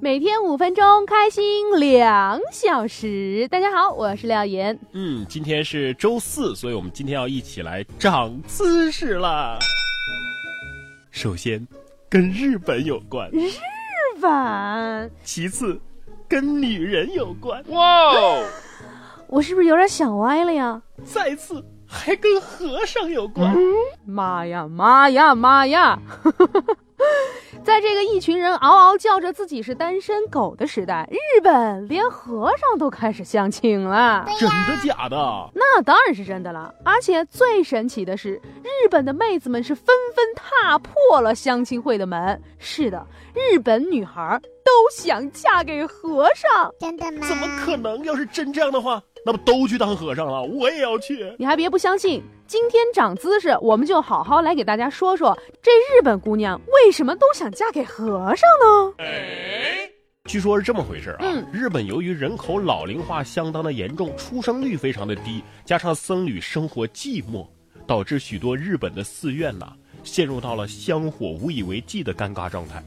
每天五分钟，开心两小时。大家好，我是廖岩。嗯，今天是周四，所以我们今天要一起来长姿势啦。首先，跟日本有关；日本，其次，跟女人有关。哇，我是不是有点想歪了呀？再次，还跟和尚有关。妈呀，妈呀，妈呀！在这个一群人嗷嗷叫着自己是单身狗的时代，日本连和尚都开始相亲了。真的假的？那当然是真的了。而且最神奇的是，日本的妹子们是纷纷踏破了相亲会的门。是的，日本女孩都想嫁给和尚。真的吗？怎么可能？要是真这样的话。那不都去当和尚了？我也要去。你还别不相信，今天长姿势，我们就好好来给大家说说，这日本姑娘为什么都想嫁给和尚呢？哎，据说是这么回事啊。嗯，日本由于人口老龄化相当的严重，出生率非常的低，加上僧侣生活寂寞，导致许多日本的寺院呐陷入到了香火无以为继的尴尬状态。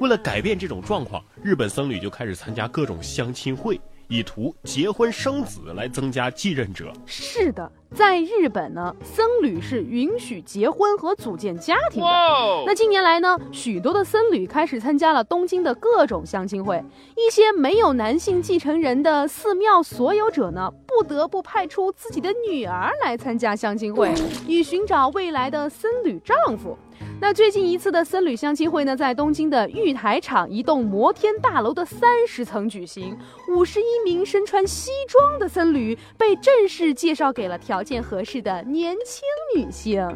为了改变这种状况，日本僧侣就开始参加各种相亲会。以图结婚生子来增加继任者。是的，在日本呢，僧侣是允许结婚和组建家庭的。那近年来呢，许多的僧侣开始参加了东京的各种相亲会。一些没有男性继承人的寺庙所有者呢，不得不派出自己的女儿来参加相亲会，以寻找未来的僧侣丈夫。那最近一次的僧侣相亲会呢，在东京的玉台场一栋摩天大楼的三十层举行。五十一名身穿西装的僧侣被正式介绍给了条件合适的年轻女性。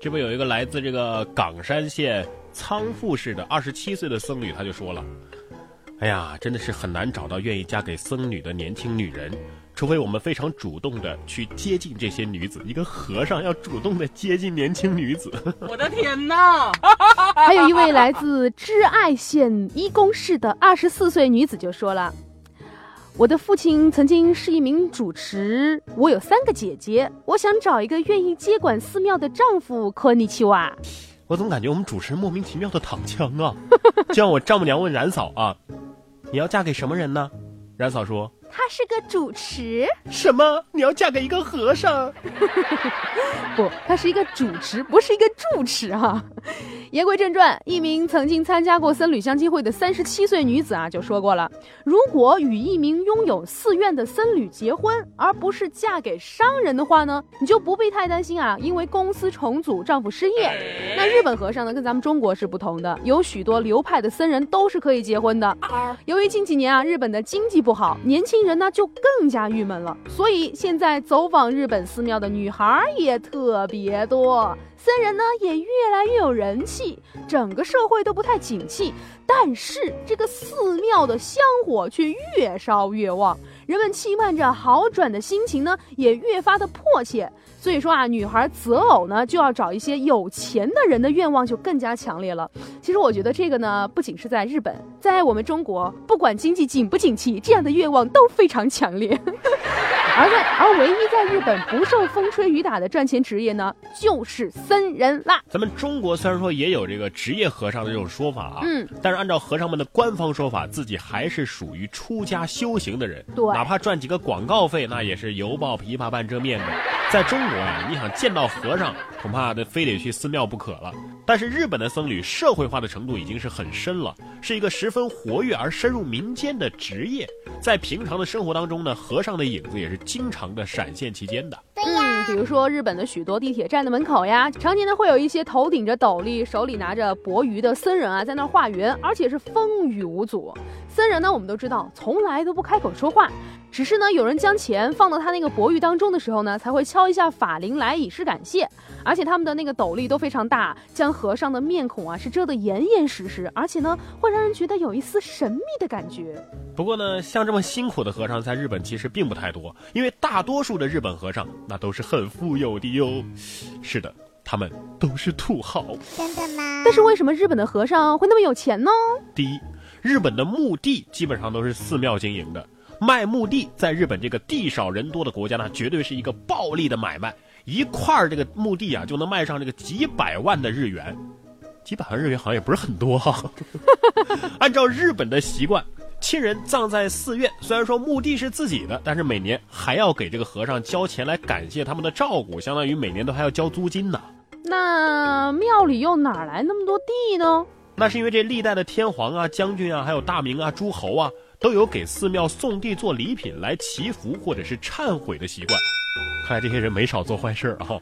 这不有一个来自这个冈山县仓富市的二十七岁的僧侣，他就说了：“哎呀，真的是很难找到愿意嫁给僧侣的年轻女人。”除非我们非常主动的去接近这些女子，一个和尚要主动的接近年轻女子，我的天哪！还有一位来自知爱县一宫市的二十四岁女子就说了：“我的父亲曾经是一名主持，我有三个姐姐，我想找一个愿意接管寺庙的丈夫。”科尼奇瓦，我怎么感觉我们主持人莫名其妙的躺枪啊！就像我丈母娘问冉嫂啊：“你要嫁给什么人呢？”冉嫂说。他是个主持，什么？你要嫁给一个和尚？不，他是一个主持，不是一个住持哈。言归正传，一名曾经参加过僧侣相亲会的三十七岁女子啊，就说过了：如果与一名拥有寺院的僧侣结婚，而不是嫁给商人的话呢，你就不必太担心啊，因为公司重组，丈夫失业。那日本和尚呢，跟咱们中国是不同的，有许多流派的僧人都是可以结婚的。由于近几年啊，日本的经济不好，年轻人呢就更加郁闷了，所以现在走访日本寺庙的女孩儿也特别多。僧人呢也越来越有人气，整个社会都不太景气，但是这个寺庙的香火却越烧越旺，人们期盼着好转的心情呢也越发的迫切。所以说啊，女孩择偶呢就要找一些有钱的人的愿望就更加强烈了。其实我觉得这个呢不仅是在日本，在我们中国，不管经济景不景气，这样的愿望都非常强烈。而在而唯一在日本不受风吹雨打的赚钱职业呢，就是僧人啦。咱们中国虽然说也有这个职业和尚的这种说法啊，嗯，但是按照和尚们的官方说法，自己还是属于出家修行的人。对，哪怕赚几个广告费，那也是犹抱琵琶半遮面的。在中国呀，你想见到和尚，恐怕得非得去寺庙不可了。但是日本的僧侣社会化的程度已经是很深了，是一个十分活跃而深入民间的职业。在平常的生活当中呢，和尚的影子也是经常的闪现其间的。嗯，比如说日本的许多地铁站的门口呀，常年呢会有一些头顶着斗笠、手里拿着钵盂的僧人啊，在那儿化缘，而且是风雨无阻。僧人呢，我们都知道，从来都不开口说话，只是呢，有人将钱放到他那个钵盂当中的时候呢，才会敲一下法铃来以示感谢。而且他们的那个斗笠都非常大，将和尚的面孔啊是遮得严严实实，而且呢，会让人觉得有一丝神秘的感觉。不过呢，像这么辛苦的和尚，在日本其实并不太多，因为大多数的日本和尚那都是很富有的哟。是的，他们都是土豪。真的吗？但是为什么日本的和尚会那么有钱呢？第一，日本的墓地基本上都是寺庙经营的，卖墓地在日本这个地少人多的国家呢，绝对是一个暴利的买卖。一块儿这个墓地啊，就能卖上这个几百万的日元，几百万日元好像也不是很多哈。按照日本的习惯，亲人葬在寺院，虽然说墓地是自己的，但是每年还要给这个和尚交钱来感谢他们的照顾，相当于每年都还要交租金呢。那庙里又哪来那么多地呢？那是因为这历代的天皇啊、将军啊、还有大明啊、诸侯啊，都有给寺庙送地做礼品来祈福或者是忏悔的习惯。看来这些人没少做坏事啊！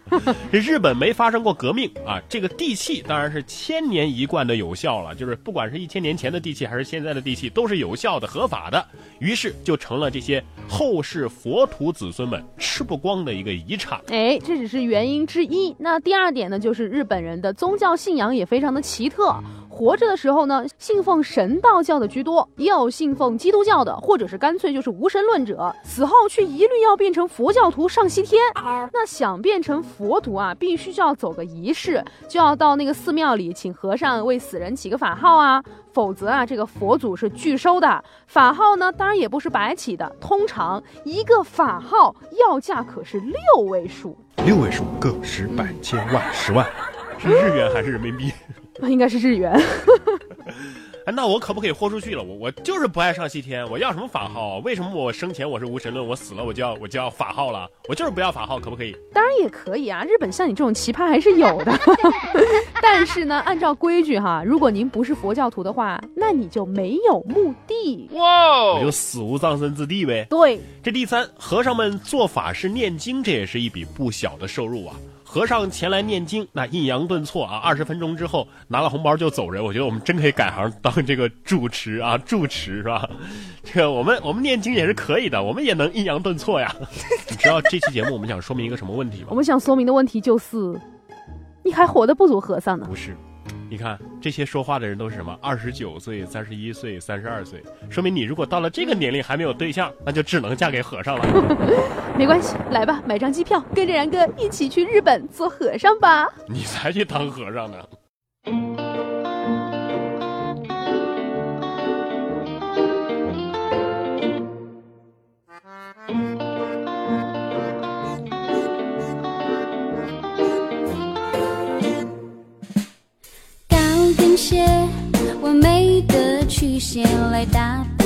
这 日本没发生过革命啊，这个地契当然是千年一贯的有效了。就是不管是一千年前的地契还是现在的地契，都是有效的、合法的。于是就成了这些后世佛徒子孙们吃不光的一个遗产。哎，这只是原因之一。那第二点呢，就是日本人的宗教信仰也非常的奇特。活着的时候呢，信奉神道教的居多，也有信奉基督教的，或者是干脆就是无神论者。死后却一律要变成佛教徒上西天。那想变成佛徒啊，必须就要走个仪式，就要到那个寺庙里请和尚为死人起个法号啊，否则啊，这个佛祖是拒收的。法号呢，当然也不是白起的，通常一个法号要价可是六位数，六位数，个十百千万十万，是日元还是人民币？应该是日元。哎，那我可不可以豁出去了？我我就是不爱上西天，我要什么法号？为什么我生前我是无神论，我死了我就要我就要法号了？我就是不要法号，可不可以？当然也可以啊，日本像你这种奇葩还是有的。但是呢，按照规矩哈，如果您不是佛教徒的话，那你就没有墓地，哇，我就死无葬身之地呗。对，这第三，和尚们做法事念经，这也是一笔不小的收入啊。和尚前来念经，那抑扬顿挫啊，二十分钟之后拿了红包就走人。我觉得我们真可以改行当这个住持啊，住持是吧？这个我们我们念经也是可以的，我们也能抑扬顿挫呀。你知道这期节目我们想说明一个什么问题吗？我们想说明的问题就是，你还活得不如和尚呢。不是。你看这些说话的人都是什么？二十九岁、三十一岁、三十二岁，说明你如果到了这个年龄还没有对象，那就只能嫁给和尚了。没关系，来吧，买张机票，跟着然哥一起去日本做和尚吧。你才去当和尚呢。起来打扮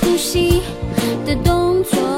呼吸的动作。